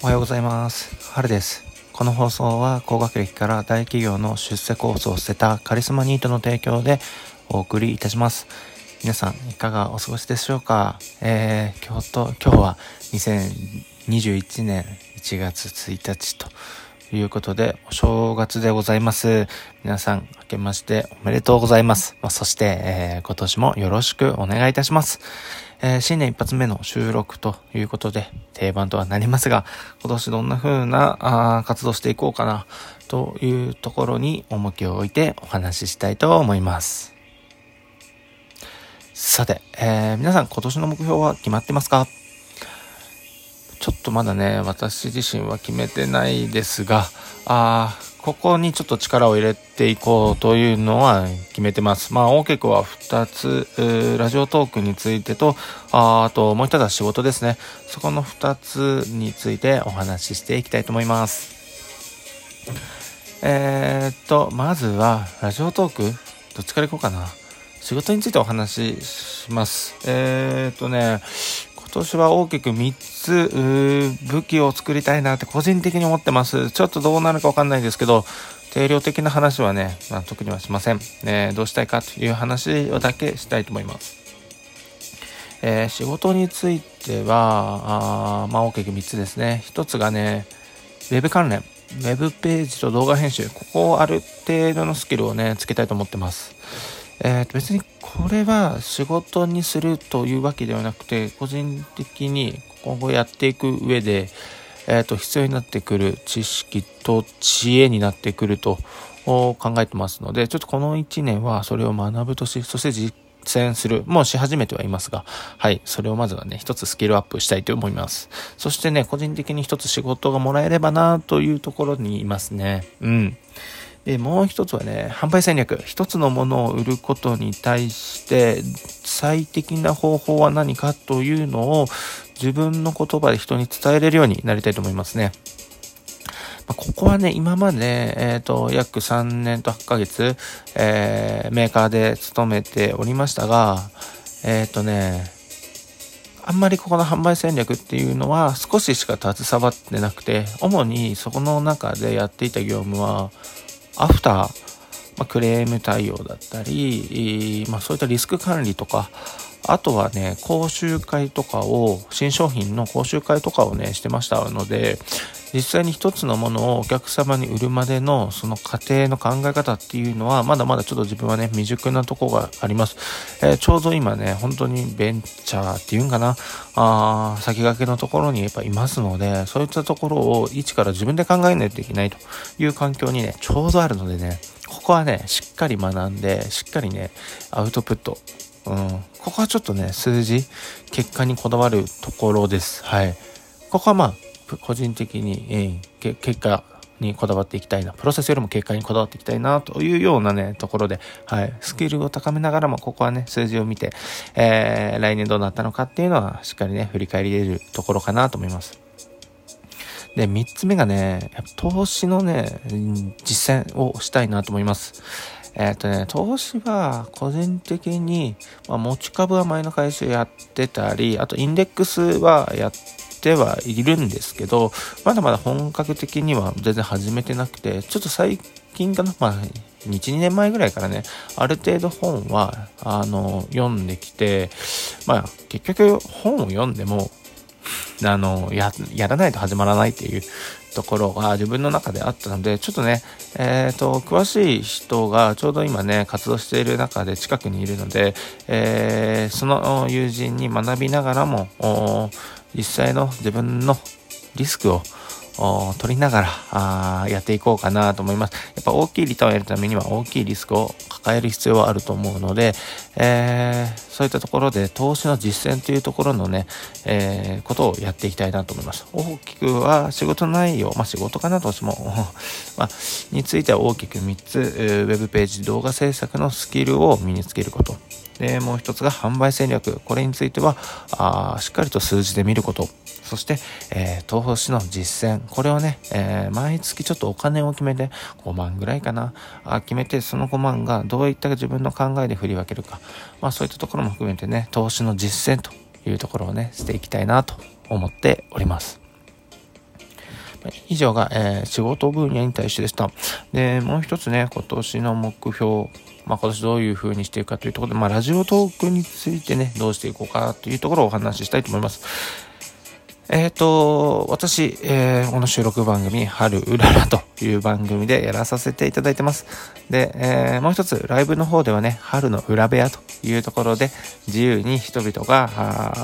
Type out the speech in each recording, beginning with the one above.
おはようございます。春です。この放送は高学歴から大企業の出世コースを捨てたカリスマニートの提供でお送りいたします。皆さんいかがお過ごしでしょうか？えー、今日と、今日は2021年1月1日ということで、お正月でございます。皆さん、明けましておめでとうございます。まあ、そして、えー、今年もよろしくお願いいたします。えー、新年一発目の収録ということで、定番とはなりますが、今年どんな風なあ活動していこうかな、というところに重きを置いてお話ししたいと思います。さて、えー、皆さん今年の目標は決まってますか？ちょっとまだね、私自身は決めてないですが、あここにちょっと力を入れていこうというのは決めてます。まあ大きくは2つ、ラジオトークについてと、ああともう一つは仕事ですね。そこの2つについてお話ししていきたいと思います。えー、っと、まずはラジオトークどっちからいこうかな。仕事についてお話しします。えー、っとね、年は大きく3つ武器を作りたいなって個人的に思ってます。ちょっとどうなるかわかんないですけど、定量的な話はね、まあ、特にはしません、ね。どうしたいかという話をだけしたいと思います。えー、仕事については、あまあ大きく3つですね。1つがね、ウェブ関連。ウェブページと動画編集。ここをある程度のスキルをね、つけたいと思ってます。えー、と別にこれは仕事にするというわけではなくて、個人的に今後やっていく上で、えー、と必要になってくる知識と知恵になってくると考えてますので、ちょっとこの1年はそれを学ぶ年、そして実践する。もうし始めてはいますが、はい、それをまずはね、一つスキルアップしたいと思います。そしてね、個人的に一つ仕事がもらえればなというところにいますね。うん。で、もう一つはね、販売戦略。一つのものを売ることに対して、最適な方法は何かというのを自分の言葉で人に伝えれるようになりたいと思いますね。まここはね、今まで、えっ、ー、と、約3年と8ヶ月、えー、メーカーで勤めておりましたが、えっ、ー、とね、あんまりここの販売戦略っていうのは少ししか携わってなくて、主にそこの中でやっていた業務は、アフター、まあ、クレーム対応だったり、まあ、そういったリスク管理とか、あとはね、講習会とかを、新商品の講習会とかをね、してましたので、実際に一つのものをお客様に売るまでのその過程の考え方っていうのはまだまだちょっと自分はね未熟なとこがあります、えー、ちょうど今ね本当にベンチャーっていうんかなあ先駆けのところにやっぱいますのでそういったところを一から自分で考えないといけないという環境にねちょうどあるのでねここはねしっかり学んでしっかりねアウトプットうん、ここはちょっとね、数字、結果にこだわるところです。はい。ここはまあ、個人的に、えー、結果にこだわっていきたいな、プロセスよりも結果にこだわっていきたいな、というようなね、ところで、はい、スキルを高めながらも、ここはね、数字を見て、えー、来年どうなったのかっていうのは、しっかりね、振り返りれるところかなと思います。で、三つ目がね、投資のね、実践をしたいなと思います。えっ、ー、とね、投資は個人的に、まあ、持ち株は前の会社やってたり、あとインデックスはやってはいるんですけど、まだまだ本格的には全然始めてなくて、ちょっと最近かな、まあ、1、2年前ぐらいからね、ある程度本は、あの、読んできて、まあ、結局本を読んでも、あの、や、やらないと始まらないっていうところが自分の中であったので、ちょっとね、えっ、ー、と、詳しい人がちょうど今ね、活動している中で近くにいるので、えー、その友人に学びながらも、実際の自分のリスクを取りながらあやっていこうかなと思います。やっぱ大きいリターンを得るためには大きいリスクを抱える必要はあると思うので、えー、そういったところで投資の実践というところのね、えー、ことをやっていきたいなと思います。大きくは仕事内容、まあ仕事かな投資も、まあ、については大きく3つ、ウェブページ動画制作のスキルを身につけること。で、もう一つが販売戦略。これについては、あしっかりと数字で見ること。そして、えー、投資の実践。これをね、えー、毎月ちょっとお金を決めて、5万ぐらいかな。あ決めて、その5万がどういった自分の考えで振り分けるか。まあそういったところも含めてね、投資の実践というところをね、していきたいなと思っております。以上が、えー、仕事分野に対してでした。で、もう一つね、今年の目標、まあ、今年どういう風にしていくかというところで、まあ、ラジオトークについてね、どうしていこうかというところをお話ししたいと思います。えっ、ー、と、私、えー、この収録番組、春うららという番組でやらさせていただいてます。で、えー、もう一つ、ライブの方ではね、春の裏部屋というところで、自由に人々が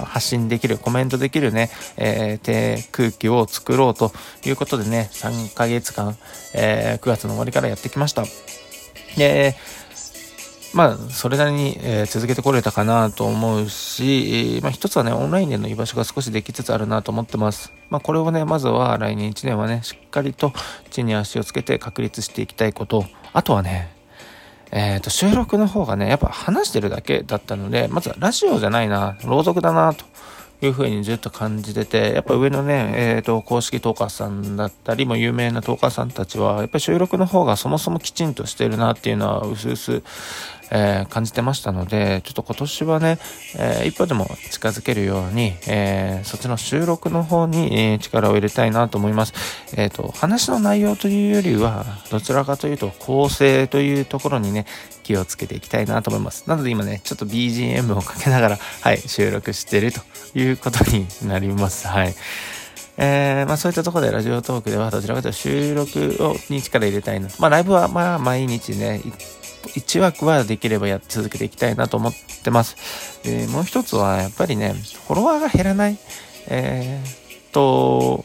発信できる、コメントできるね、えー、空気を作ろうということでね、3ヶ月間、えー、9月の終わりからやってきました。で、まあ、それなりに、えー、続けてこれたかなと思うし、えー、まあ、一つはね、オンラインでの居場所が少しできつつあるなと思ってます。まあ、これをね、まずは来年1年はね、しっかりと地に足をつけて確立していきたいこと。あとはね、えっ、ー、と、収録の方がね、やっぱ話してるだけだったので、まずラジオじゃないな、朗読だな、というふうにずっと感じてて、やっぱ上のね、えっ、ー、と、公式トーカーさんだったり、も有名なトーカーさんたちは、やっぱり収録の方がそもそもきちんとしてるなっていうのは、うすうす、えー、感じてましたので、ちょっと今年はね、えー、一歩でも近づけるように、えー、そっちの収録の方に、え力を入れたいなと思います。えっ、と、話の内容というよりは、どちらかというと構成というところにね、気をつけていきたいなと思います。なので今ね、ちょっと BGM をかけながら、はい、収録してるということになります。はい。えー、まあそういったところでラジオトークではどちらかというと収録をに力入れたいな。まあライブはまあ毎日ね、1枠はできればやって続けていきたいなと思ってます。で、もう一つはやっぱりね、フォロワーが減らない、えー、と、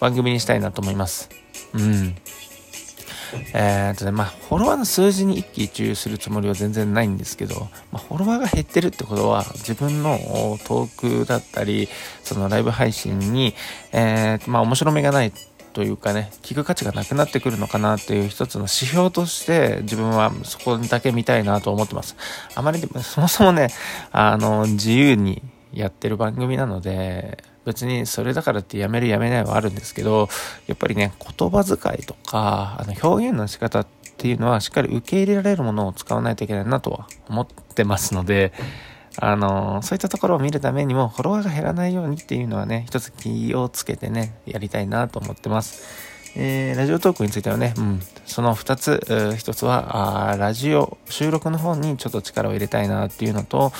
番組にしたいなと思います。うん。えー、っとね、まあ、フォロワーの数字に一喜一憂するつもりは全然ないんですけど、まあ、フォロワーが減ってるってことは、自分のトークだったり、そのライブ配信に、えー、まあ、面白みがないというかね、聞く価値がなくなってくるのかなっていう一つの指標として自分はそこだけ見たいなと思ってます。あまりでも、そもそもね、あの、自由にやってる番組なので、別にそれだからってやめるやめないはあるんですけど、やっぱりね、言葉遣いとか、あの表現の仕方っていうのはしっかり受け入れられるものを使わないといけないなとは思ってますので、あの、そういったところを見るためにも、フォロワーが減らないようにっていうのはね、一つ気をつけてね、やりたいなと思ってます。えー、ラジオトークについてはね、うん、その二つ、えー、一つはあ、ラジオ、収録の方にちょっと力を入れたいなっていうのと、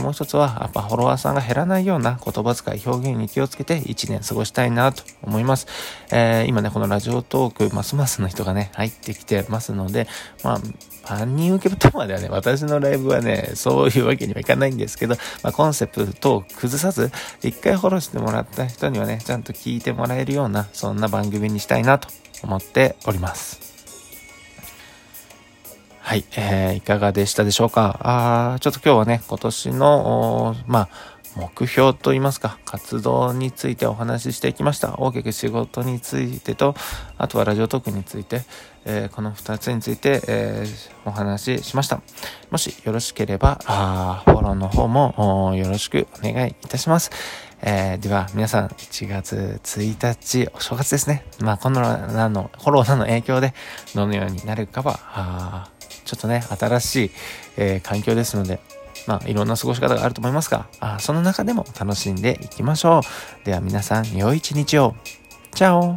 もう一つは、やっぱフォロワーさんが減らないような言葉遣い、表現に気をつけて一年過ごしたいなと思います。えー、今ね、このラジオトーク、ますますの人がね、入ってきてますので、まあ、万人受けとまではね、私のライブはね、そういうわけにはいかないんですけど、まあ、コンセプトを崩さず、一回フォローしてもらった人にはね、ちゃんと聞いてもらえるような、そんな番組にしたいなと思っております。はい、えー、いかがでしたでしょうか？あちょっと今日はね、今年の、まあ、目標といいますか、活動についてお話ししていきました。大きく仕事についてと、あとはラジオトークについて、えー、この2つについて、えー、お話ししました。もしよろしければ、あフォローの方もよろしくお願いいたします。えー、では、皆さん、1月1日、お正月ですね。まあ、この、なの、コロナの影響で、どのようになるかは、ちょっとね、新しい、えー、環境ですので、まあ、いろんな過ごし方があると思いますが、あその中でも楽しんでいきましょう。では皆さん、良い一日を。チャオ